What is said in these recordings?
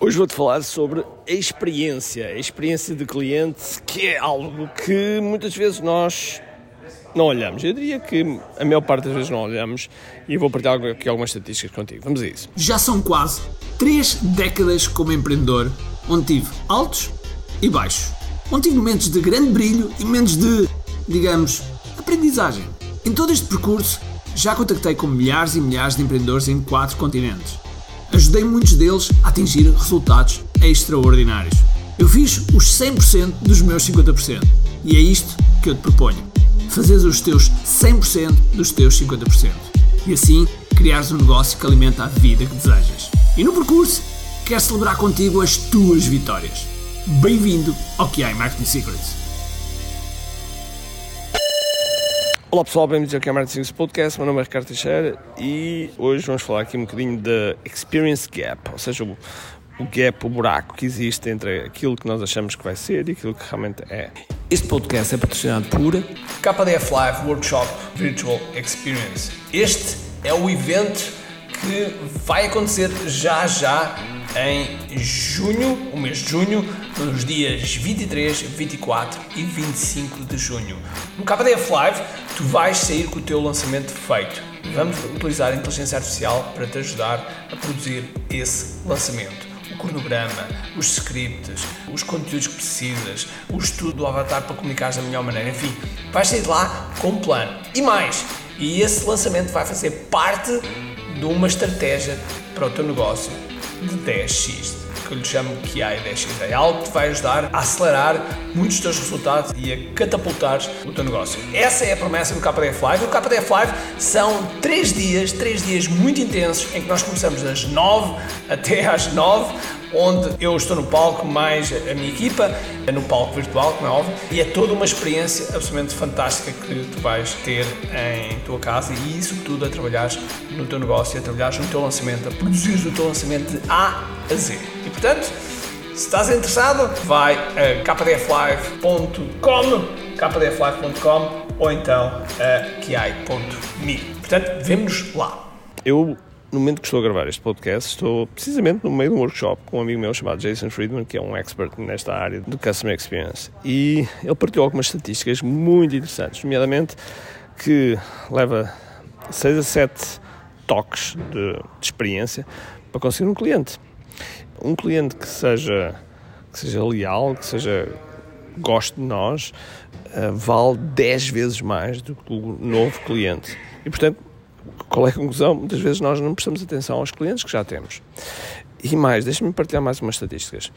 Hoje vou-te falar sobre a experiência, a experiência de cliente, que é algo que muitas vezes nós não olhamos. Eu diria que a maior parte das vezes não olhamos e vou partilhar aqui algumas estatísticas contigo. Vamos a isso. Já são quase três décadas como empreendedor, onde tive altos e baixos. Onde tive momentos de grande brilho e momentos de, digamos, aprendizagem. Em todo este percurso, já contactei com milhares e milhares de empreendedores em quatro continentes. Ajudei muitos deles a atingir resultados extraordinários. Eu fiz os 100% dos meus 50%. E é isto que eu te proponho. Fazeres os teus 100% dos teus 50%. E assim criares um negócio que alimenta a vida que desejas. E no percurso, quero celebrar contigo as tuas vitórias. Bem-vindo ao QI Marketing Secrets. Olá pessoal, bem-vindos ao Camera Secrets Podcast. Meu nome é Ricardo Teixeira e hoje vamos falar aqui um bocadinho da Experience Gap, ou seja, o, o gap, o buraco que existe entre aquilo que nós achamos que vai ser e aquilo que realmente é. Este podcast é patrocinado por KDF Live Workshop Virtual Experience. Este é o evento que vai acontecer já já em junho, o mês de junho, nos dias 23, 24 e 25 de junho. No KDF Live, tu vais sair com o teu lançamento feito. Vamos utilizar a inteligência artificial para te ajudar a produzir esse lançamento o cronograma, os scripts, os conteúdos que precisas, o estudo do avatar para comunicar da melhor maneira, enfim, vais sair de lá com um plano. E mais, e esse lançamento vai fazer parte de uma estratégia para o teu negócio de 10x, que eu lhe chamo que há 10x. É algo que te vai ajudar a acelerar muitos dos teus resultados e a catapultar o teu negócio. Essa é a promessa do KDF Live. O KDF Live são 3 dias, 3 dias muito intensos em que nós começamos das 9 até às 9 onde eu estou no palco mais a minha equipa, no palco virtual, como é óbvio, e é toda uma experiência absolutamente fantástica que tu vais ter em tua casa e isso tudo a trabalhar no teu negócio, a trabalhar no teu lançamento, a produzir o teu lançamento de A a Z. E portanto, se estás interessado, vai a kdflive.com, kdflive.com ou então a kiai.me. Portanto, vemo-nos lá. Eu no momento que estou a gravar este podcast, estou precisamente no meio de um workshop com um amigo meu chamado Jason Friedman, que é um expert nesta área do Customer Experience. E ele partilhou algumas estatísticas muito interessantes, nomeadamente que leva 6 a 7 toques de, de experiência para conseguir um cliente. Um cliente que seja, que seja leal, que seja goste de nós, uh, vale 10 vezes mais do que o novo cliente. E, portanto, qual é a conclusão? Muitas vezes nós não prestamos atenção aos clientes que já temos. E mais, deixa-me partilhar mais umas estatísticas.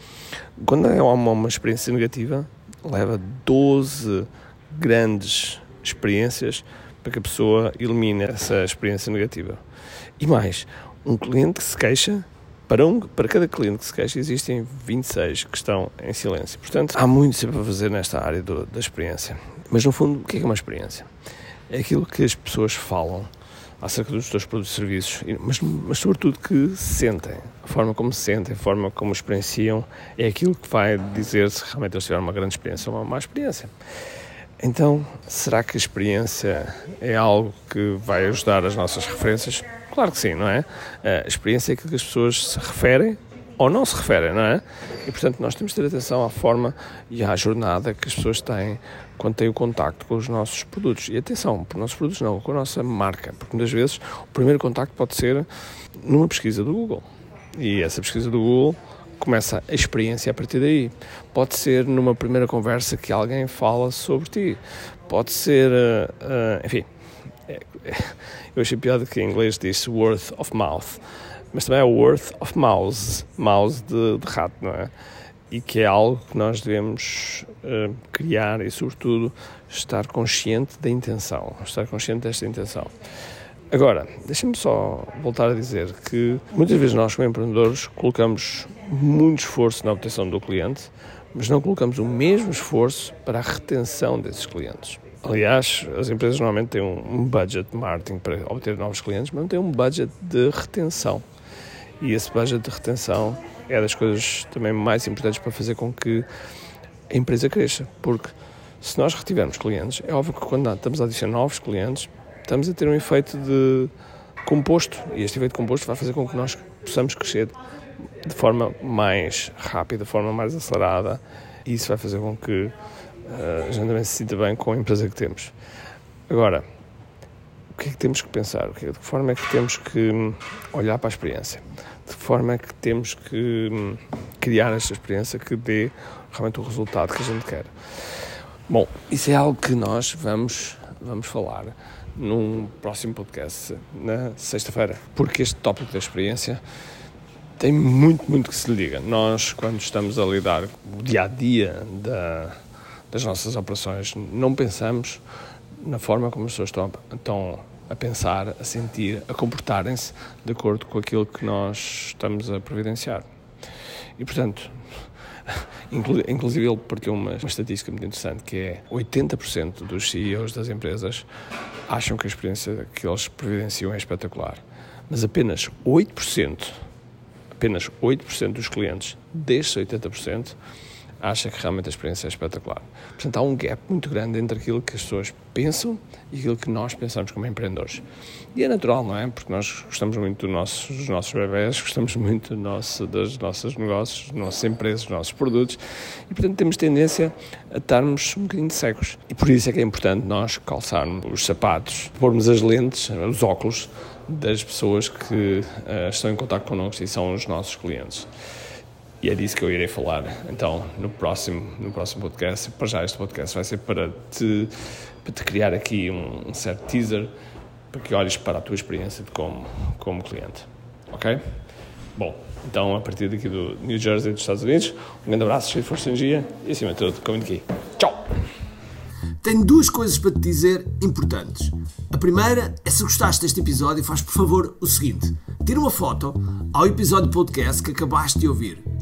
Quando há uma, uma experiência negativa, leva 12 grandes experiências para que a pessoa elimine essa experiência negativa. E mais, um cliente que se queixa, para, um, para cada cliente que se queixa, existem 26 que estão em silêncio. Portanto, há muito sempre a fazer nesta área do, da experiência. Mas, no fundo, o que é, é uma experiência? É aquilo que as pessoas falam acerca dos teus produtos e serviços, mas, mas sobretudo que sentem. A forma como se sentem, a forma como experienciam, é aquilo que vai dizer se realmente eles tiveram uma grande experiência ou uma má experiência. Então, será que a experiência é algo que vai ajudar as nossas referências? Claro que sim, não é? A experiência é aquilo que as pessoas se referem ou não se referem, não é? E portanto nós temos de ter atenção à forma e à jornada que as pessoas têm quando têm o contacto com os nossos produtos. E atenção, por nossos produtos não, com a nossa marca, porque muitas vezes o primeiro contacto pode ser numa pesquisa do Google. E essa pesquisa do Google começa a experiência a partir daí. Pode ser numa primeira conversa que alguém fala sobre ti. Pode ser, uh, enfim, eu achei piada que em inglês diz word of mouth mas também é worth of mouse, mouse de, de rato, não é? E que é algo que nós devemos uh, criar e, sobretudo, estar consciente da intenção, estar consciente desta intenção. Agora, deixem-me só voltar a dizer que muitas vezes nós, como empreendedores, colocamos muito esforço na obtenção do cliente, mas não colocamos o mesmo esforço para a retenção desses clientes. Aliás, as empresas normalmente têm um budget de marketing para obter novos clientes, mas não têm um budget de retenção. E esse budget de retenção é das coisas também mais importantes para fazer com que a empresa cresça. Porque se nós retivermos clientes, é óbvio que quando estamos a adicionar novos clientes, estamos a ter um efeito de composto. E este efeito composto vai fazer com que nós possamos crescer de forma mais rápida, de forma mais acelerada, e isso vai fazer com que a gente também se sinta bem com a empresa que temos. Agora, o que é que temos que pensar? De que forma é que temos que hum, olhar para a experiência? De que forma é que temos que hum, criar esta experiência que dê realmente o resultado que a gente quer? Bom, isso é algo que nós vamos, vamos falar num próximo podcast, na sexta-feira, porque este tópico da experiência tem muito, muito que se liga. Nós, quando estamos a lidar o dia a dia da, das nossas operações, não pensamos na forma como as pessoas estão, estão a pensar, a sentir, a comportarem-se de acordo com aquilo que nós estamos a providenciar. E, portanto, inclusive ele partiu uma, uma estatística muito interessante, que é 80% dos CEOs das empresas acham que a experiência que eles providenciam é espetacular, mas apenas 8%, apenas 8% dos clientes destes 80% acha que realmente a experiência é espetacular. Portanto, há um gap muito grande entre aquilo que as pessoas pensam e aquilo que nós pensamos como empreendedores. E é natural, não é? Porque nós gostamos muito do nosso, dos nossos bebés, gostamos muito do nosso, dos nossos negócios, das nossas empresas, dos nossos produtos e, portanto, temos tendência a estarmos um bocadinho cegos. E por isso é que é importante nós calçarmos os sapatos, pormos as lentes, os óculos das pessoas que uh, estão em contato connosco e são os nossos clientes. E é disso que eu irei falar então no próximo, no próximo podcast. Para já este podcast vai ser para te, para te criar aqui um, um certo teaser para que olhes para a tua experiência como, como cliente. Ok? Bom, então a partir daqui do New Jersey dos Estados Unidos, um grande abraço, cheio de força e energia e acima de tudo, comunique. Tchau! Tenho duas coisas para te dizer importantes. A primeira é se gostaste deste episódio, faz por favor o seguinte: tira uma foto ao episódio podcast que acabaste de ouvir